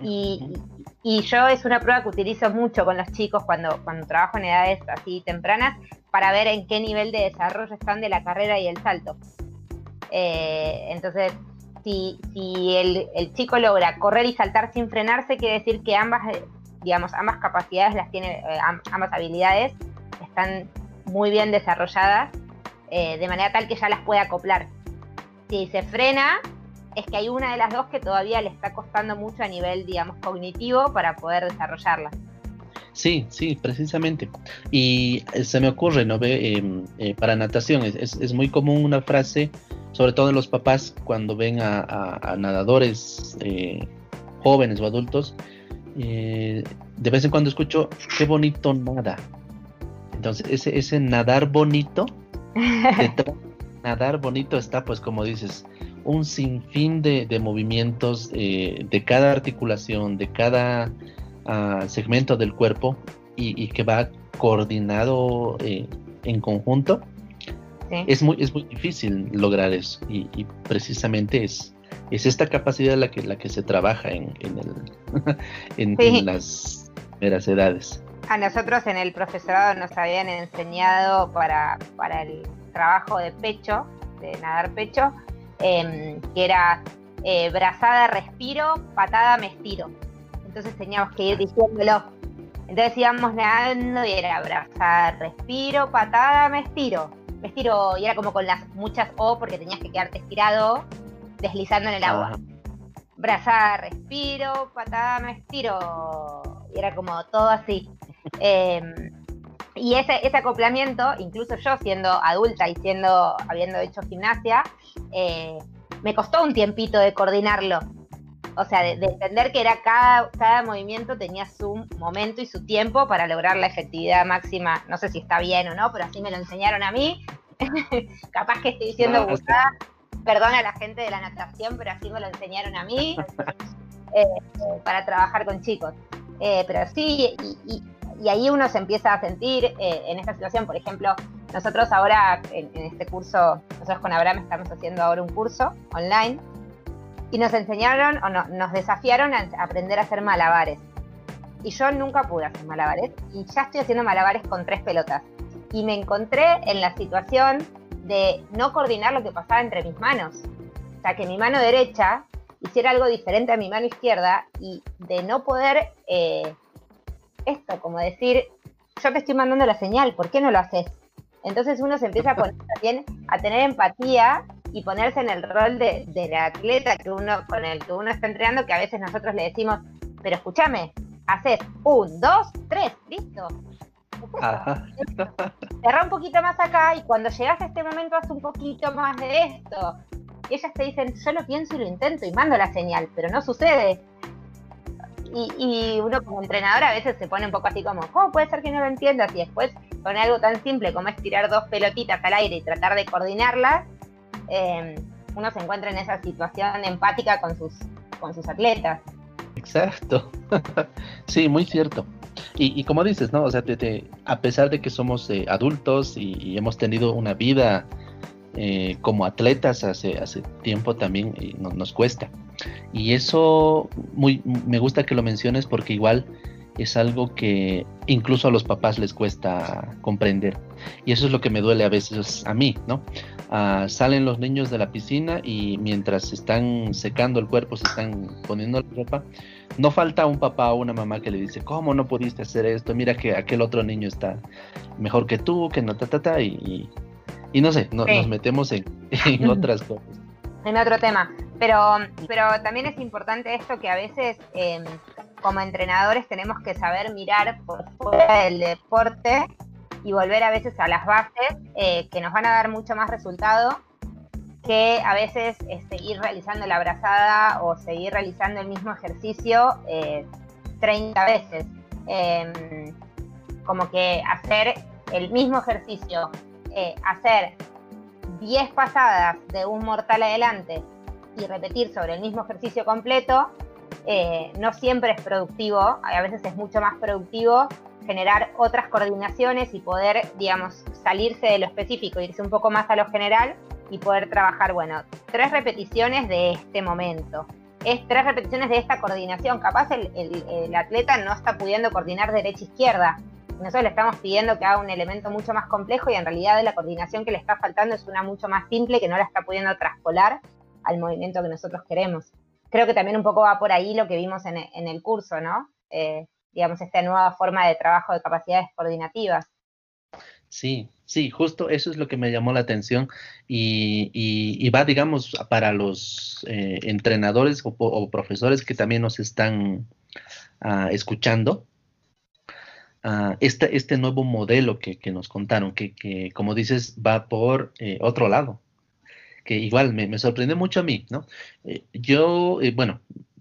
Y, y yo es una prueba que utilizo mucho con los chicos cuando, cuando trabajo en edades así tempranas para ver en qué nivel de desarrollo están de la carrera y el salto. Eh, entonces, si, si el, el, chico logra correr y saltar sin frenarse, quiere decir que ambas, eh, digamos, ambas capacidades las tiene, eh, ambas habilidades están muy bien desarrolladas, de manera tal que ya las puede acoplar. Si se frena, es que hay una de las dos que todavía le está costando mucho a nivel, digamos, cognitivo para poder desarrollarla. Sí, sí, precisamente. Y eh, se me ocurre, ¿no? Ve, em, eh, para natación es, muy común una frase, sobre todo en los papás, cuando ven a, nadadores eh, jóvenes o adultos, de vez en cuando escucho, qué bonito nada. Entonces, ese, ese nadar bonito, (laughs) nadar bonito está, pues como dices, un sinfín de, de movimientos eh, de cada articulación, de cada ah, segmento del cuerpo y, que va coordinado eh, en conjunto. Es, muy, es muy difícil lograr eso y, precisamente es, es esta capacidad la que, la que se trabaja en, en, el, (laughs) en, las primeras edades. A nosotros en el profesorado nos habían enseñado para, para el trabajo de pecho, de nadar pecho, Em, que era eh, brazada, respiro, patada, me estiro. Entonces teníamos que ir diciéndolo. Entonces íbamos nadando y era brazada, respiro, patada, me estiro. Me estiro y era como con las muchas O porque tenías que quedarte estirado, deslizando en el agua. Brazada, respiro, patada, me estiro. Y era como todo así. Em, y ese, ese acoplamiento, incluso yo siendo adulta y siendo, habiendo hecho gimnasia, eh, me costó un tiempito de coordinarlo. O sea, de, entender que era cada, cada movimiento tenía su momento y su tiempo para lograr la efectividad máxima. No sé si está bien o no, pero así me lo enseñaron a mí. (laughs) Capaz que estoy diciendo gustada. Perdón a la gente de la natación, pero así me lo enseñaron a mí (laughs) eh, para trabajar con chicos. Eh, pero sí, y, y ahí uno se empieza a sentir eh, en esta situación. Por ejemplo, nosotros ahora en, este curso, nosotros con Abraham estamos haciendo ahora un curso online y nos enseñaron o nos desafiaron a aprender a hacer malabares. Y yo nunca pude hacer malabares y ya estoy haciendo malabares con tres pelotas. Y me encontré en la situación de no coordinar lo que pasaba entre mis manos. O sea, que mi mano derecha hiciera algo diferente a mi mano izquierda y de no poder eh, esto, como decir, yo te estoy mandando la señal, ¿por qué no lo haces? Entonces uno se empieza a poner (laughs) también a tener empatía y ponerse en el rol de, del atleta que uno, con el que uno está entrenando, que a veces nosotros le decimos, pero escúchame, haces un, dos, tres, listo. Cerra un poquito más acá y cuando llegas a este momento haz un poquito más de esto. Y ellas te dicen, yo lo pienso y lo intento y mando la señal, pero no sucede. Y, uno como entrenador a veces se pone un poco así como, ¿cómo puede ser que no lo entiendas? Y después con algo tan simple como es tirar dos pelotitas al aire y tratar de coordinarlas, em, uno se encuentra en esa situación empática con sus, con sus atletas. Exacto. (laughs) sí, muy cierto. Y, como dices, ¿no? O sea, a pesar de que somos eh, adultos y, hemos tenido una vida eh, como atletas hace, hace tiempo también nos cuesta. Y eso muy, me gusta que lo menciones porque igual es algo que incluso a los papás les cuesta comprender. Y eso es lo que me duele a veces a mí, ¿no? Ah, salen los niños de la piscina y mientras se están secando el cuerpo, se están poniendo la ropa, no falta un papá o una mamá que le dice, ¿cómo no pudiste hacer esto? Mira que aquel otro niño está mejor que tú, que no, ta, ta, ta, y, y, no sé, nos metemos en, otras cosas. En otro tema, pero, pero también es importante esto que a veces em, como entrenadores tenemos que saber mirar por fuera del deporte y volver a veces a las bases eh, que nos van a dar mucho más resultado que a veces seguir realizando la abrazada o seguir realizando el mismo ejercicio 30 eh, veces. Em, como que hacer el mismo ejercicio, eh, hacer 10 pasadas de un mortal adelante y repetir sobre el mismo ejercicio completo, no siempre es productivo, a veces es mucho más productivo generar otras coordinaciones y poder, digamos, salirse de lo específico, irse un poco más a lo general y poder trabajar, bueno, tres repeticiones de este momento. Es tres repeticiones de esta coordinación. Capaz el, atleta no está pudiendo coordinar derecha-izquierda. Nosotros le estamos pidiendo que haga un elemento mucho más complejo y en realidad la coordinación que le está faltando es una mucho más simple que no la está pudiendo traspolar al movimiento que nosotros queremos. Creo que también un poco va por ahí lo que vimos en, el curso, ¿no? Eh, digamos, esta nueva forma de trabajo de capacidades coordinativas. Sí, sí, justo eso es lo que me llamó la atención y, va, digamos, para los eh, entrenadores o, profesores que también nos están ah, escuchando. Uh, este, este nuevo modelo que, nos contaron, que, como dices, va por eh, otro lado, que igual me, me sorprendió mucho a mí, ¿no? Eh, yo, eh, bueno,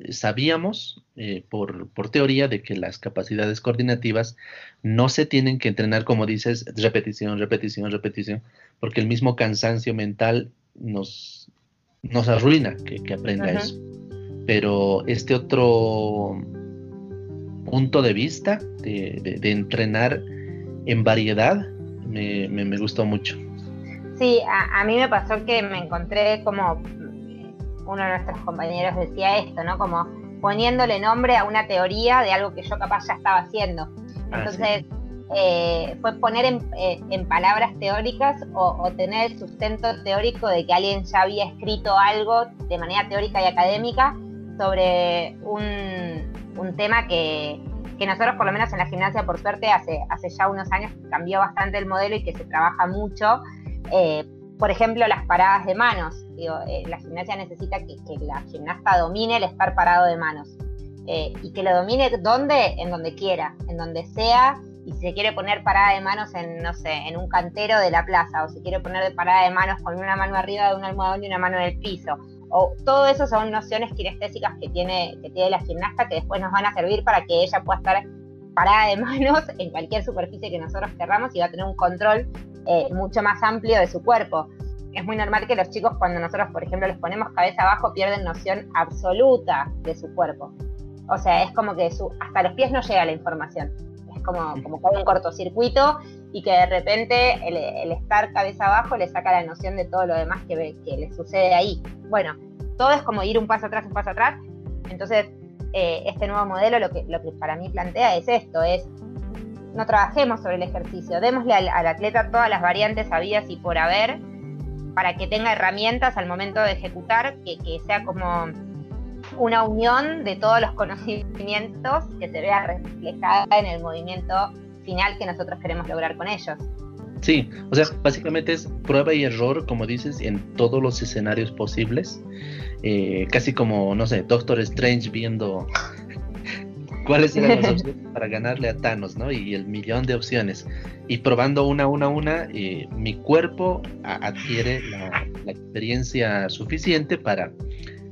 sabíamos eh, por, por, teoría de que las capacidades coordinativas no se tienen que entrenar, como dices, repetición, repetición, repetición, porque el mismo cansancio mental nos, nos arruina que, aprenda eso. Pero este otro punto de vista de, de, entrenar en variedad me, me gustó mucho. Sí, a, mí me pasó que me encontré como uno de nuestros compañeros decía esto, ¿no? Como poniéndole nombre a una teoría de algo que yo capaz ya estaba haciendo. Ah, Entonces, eh, fue poner eh, en, palabras teóricas o, tener el sustento teórico de que alguien ya había escrito algo de manera teórica y académica sobre un, tema que, que, nosotros, por lo menos en la gimnasia, por suerte, hace, hace ya unos años cambió bastante el modelo y que se trabaja mucho eh, por ejemplo, las paradas de manos. Eh, la gimnasia necesita que, la gimnasta domine el estar parado de manos. Eh, y que lo domine donde, en donde quiera, en donde sea. Y si se quiere poner parada de manos en, no sé, en un cantero de la plaza, o si quiere poner de parada de manos con una mano arriba de un almohadón y una mano en el piso. O todo eso son nociones kinestésicas que tiene, que tiene la gimnasta que después nos van a servir para que ella pueda estar parada de (laughs) manos en cualquier superficie que nosotros querramos y va a tener un control eh, mucho más amplio de su cuerpo. Es muy normal que los chicos cuando nosotros, por ejemplo, les ponemos cabeza abajo pierden noción absoluta de su cuerpo. O sea, es como que su, hasta los pies no llega la información. Es como, como un cortocircuito y que de repente el, estar cabeza abajo le saca la noción de todo lo demás que, que le sucede ahí. Bueno, todo es como ir un paso atrás, un paso atrás. Entonces, eh, este nuevo modelo lo que, lo que para mí plantea es esto, es no trabajemos sobre el ejercicio, démosle al, atleta todas las variantes habidas y por haber para que tenga herramientas al momento de ejecutar, que, sea como una unión de todos los conocimientos que se vea reflejada en el movimiento final que nosotros queremos lograr con ellos. Sí, o sea, básicamente es prueba y error, como dices, en todos los escenarios posibles. Eh, casi como, no sé, Doctor Strange viendo (laughs) cuáles eran las opciones (laughs) para ganarle a Thanos, ¿no? Y el millón de opciones. Y probando una, una, una, eh, mi cuerpo adquiere la, experiencia suficiente para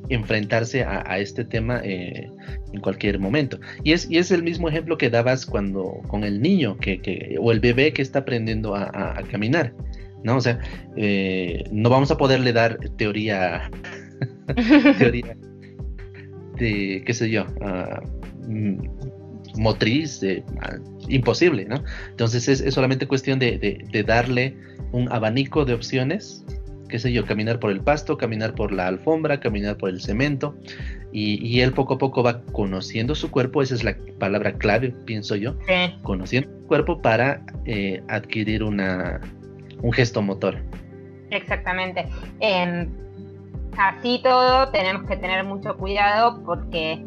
enfrentarse a, este tema eh, en cualquier momento. Y es, y es el mismo ejemplo que dabas cuando con el niño que, o el bebé que está aprendiendo a, caminar. ¿no? O sea, eh, no vamos a poderle dar teoría, (laughs) teoría de, qué sé yo, mm, motriz, ah, imposible, ¿no? Entonces es, solamente cuestión de, darle un abanico de opciones, qué sé yo, caminar por el pasto, caminar por la alfombra, caminar por el cemento, y, él poco a poco va conociendo su cuerpo, esa es la palabra clave, pienso yo, conociendo su cuerpo para eh, adquirir una, un gesto motor. Exactamente. Em, así todo tenemos que tener mucho cuidado porque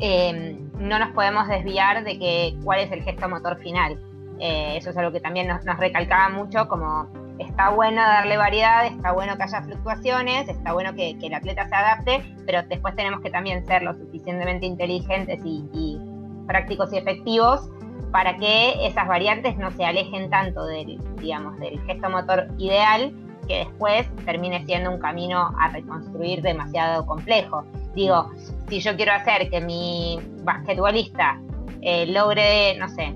em, no nos podemos desviar de que cuál es el gesto motor final. Eh, eso es algo que también nos, recalcaba mucho, como está bueno darle variedad, está bueno que haya fluctuaciones, está bueno que, el atleta se adapte, pero después tenemos que también ser lo suficientemente inteligentes y prácticos y efectivos para que esas variantes no se alejen tanto del, digamos, del gesto motor ideal que después termine siendo un camino a reconstruir demasiado complejo. Digo, si yo quiero hacer que mi basquetbolista eh, logre, no sé,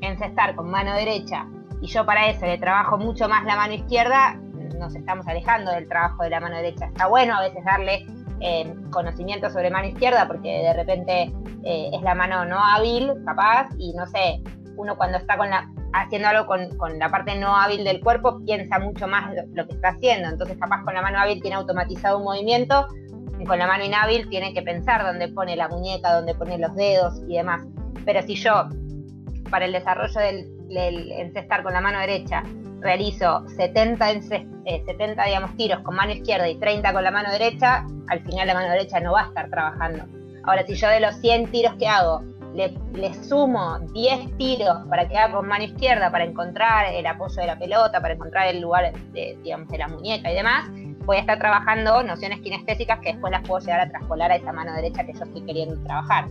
encestar con mano derecha y yo para eso le trabajo mucho más la mano izquierda, nos estamos alejando del trabajo de la mano derecha. Está bueno a veces darle eh, conocimiento sobre mano izquierda porque de repente eh, es la mano no hábil, capaz, y no sé, uno cuando está con la, haciendo algo con, la parte no hábil del cuerpo piensa mucho más lo, que está haciendo. Entonces, capaz con la mano hábil tiene automatizado un movimiento, y con la mano inhábil tiene que pensar dónde pone la muñeca, dónde pone los dedos y demás. Pero si yo, para el desarrollo del, encestar con la mano derecha, realizo 70, 70 eh, digamos, tiros con mano izquierda y 30 con la mano derecha, al final la mano derecha no va a estar trabajando. Ahora, si yo de los 100 tiros que hago le, sumo 10 tiros para que haga con mano izquierda, para encontrar el apoyo de la pelota, para encontrar el lugar de, digamos, de la muñeca y demás, voy a estar trabajando nociones kinestésicas que después las puedo llegar a traspolar a esa mano derecha que yo estoy queriendo trabajar.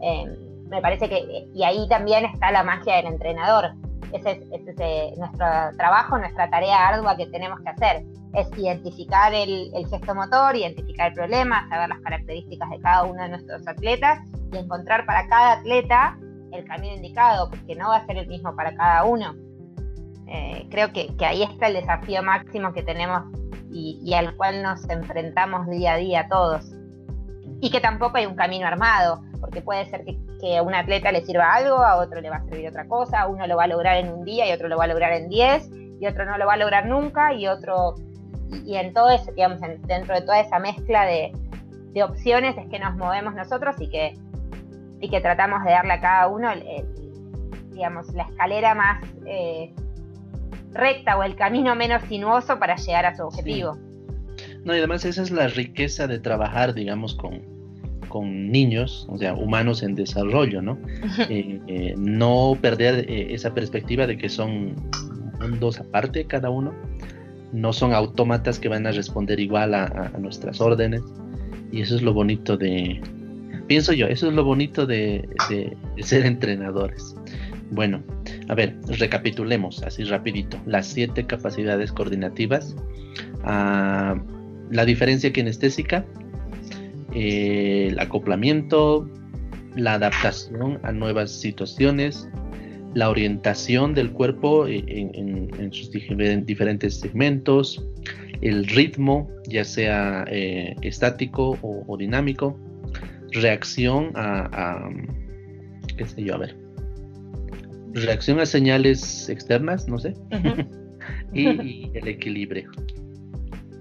Em, me parece que, y ahí también está la magia del entrenador. Ese es, eh, nuestro trabajo, nuestra tarea ardua que tenemos que hacer es identificar el, gesto motor, identificar el problema, saber las características de cada uno de nuestros atletas y encontrar para cada atleta el camino indicado, porque no va a ser el mismo para cada uno. Eh, creo que, ahí está el desafío máximo que tenemos y, al cual nos enfrentamos día a día todos. Y que tampoco hay un camino armado, porque puede ser que, que a un atleta le sirva algo, a otro le va a servir otra cosa, uno lo va a lograr en un día y otro lo va a lograr en diez, y otro no lo va a lograr nunca, y otro y, en todo ese, digamos, dentro de toda esa mezcla de, opciones es que nos movemos nosotros y que, y que tratamos de darle a cada uno, digamos, la escalera más eh, recta o el camino menos sinuoso para llegar a su objetivo. No, y además esa es la riqueza de trabajar, digamos, con, con niños, o sea, humanos en desarrollo, ¿no? Eh, eh, no perder esa perspectiva de que son mundos aparte cada uno, no son autómatas que van a responder igual a, nuestras órdenes. Y eso es lo bonito de, pienso yo, eso es lo bonito de, ser entrenadores. Bueno, a ver, recapitulemos así rapidito. Las siete capacidades coordinativas. Ah, la diferencia kinestésica, el acoplamiento, la adaptación a nuevas situaciones, la orientación del cuerpo en, sus diferentes segmentos, el ritmo, ya sea eh, estático o, dinámico, reacción a, qué sé yo, a ver, reacción a señales externas, no sé, (laughs) y, el equilibrio.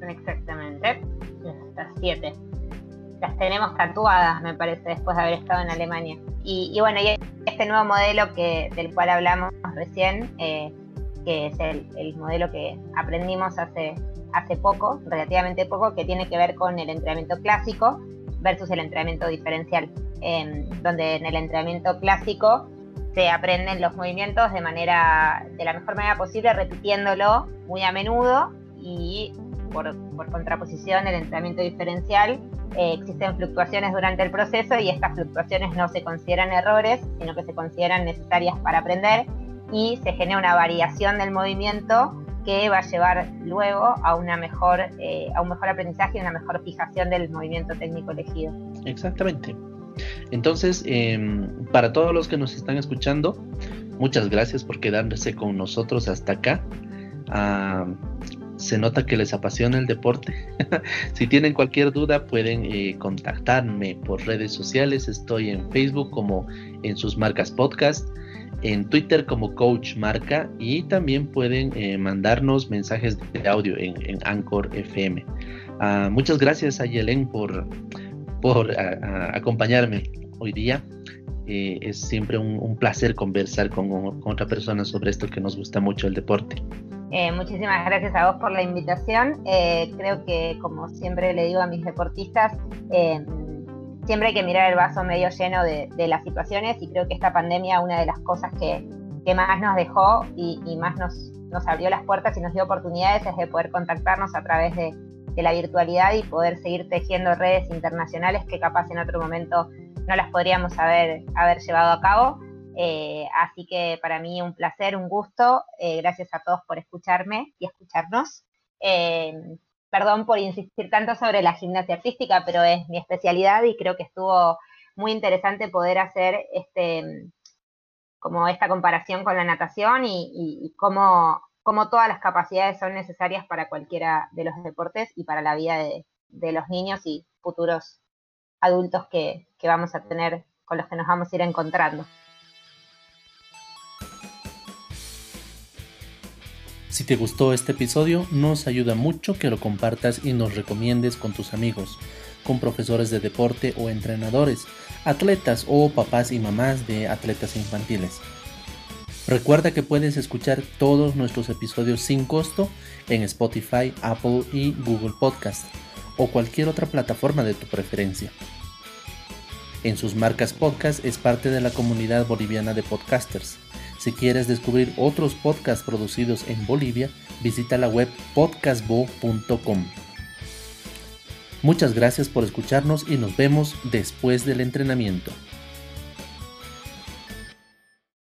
Exactamente, las siete. Tenemos tatuadas, me parece, después de haber estado en Alemania. Y, y bueno, y este nuevo modelo que, del cual hablamos recién, eh, que es el, modelo que aprendimos hace, hace poco, relativamente poco, que tiene que ver con el entrenamiento clásico versus el entrenamiento diferencial, donde en el entrenamiento clásico se aprenden los movimientos de manera de la mejor manera posible, repitiéndolo muy a menudo y por, por contraposición el entrenamiento diferencial eh, existen fluctuaciones durante el proceso y estas fluctuaciones no se consideran errores, sino que se consideran necesarias para aprender y se genera una variación del movimiento que va a llevar luego a una mejor eh, a un mejor aprendizaje y una mejor fijación del movimiento técnico elegido. Exactamente. Entonces, em, para todos los que nos están escuchando, muchas gracias por quedarse con nosotros hasta acá. Ah, se nota que les apasiona el deporte. (laughs) si tienen cualquier duda pueden eh, contactarme por redes sociales. Estoy en Facebook como en sus marcas podcast, en Twitter como Coach Marca y también pueden eh, mandarnos mensajes de audio en, Anchor FM. Ah, muchas gracias a Yelen por, por acompañarme hoy día. Eh, es siempre un, placer conversar con, con otra persona sobre esto que nos gusta mucho el deporte. Eh, muchísimas gracias a vos por la invitación. Eh, creo que, como siempre le digo a mis deportistas, eh, siempre hay que mirar el vaso medio lleno de, las situaciones y creo que esta pandemia, una de las cosas que, más nos dejó y, más nos, abrió las puertas y nos dio oportunidades es de poder contactarnos a través de, la virtualidad y poder seguir tejiendo redes internacionales que capaz en otro momento no las podríamos haber, haber llevado a cabo. Eh, así que para mí un placer, un gusto. Eh, gracias a todos por escucharme y escucharnos. Eh, perdón por insistir tanto sobre la gimnasia artística, pero es mi especialidad y creo que estuvo muy interesante poder hacer este como esta comparación con la natación y, cómo, todas las capacidades son necesarias para cualquiera de los deportes y para la vida de, los niños y futuros adultos que vamos a tener con los que nos vamos a ir encontrando. Si te gustó este episodio, nos ayuda mucho que lo compartas y nos recomiendes con tus amigos, con profesores de deporte o entrenadores, atletas o papás y mamás de atletas infantiles. Recuerda que puedes escuchar todos nuestros episodios sin costo en Spotify, Apple y Google Podcast o cualquier otra plataforma de tu preferencia. En sus marcas podcast es parte de la comunidad boliviana de podcasters si quieres descubrir otros podcasts producidos en Bolivia, visita la web podcastbo.com. Muchas gracias por escucharnos y nos vemos después del entrenamiento.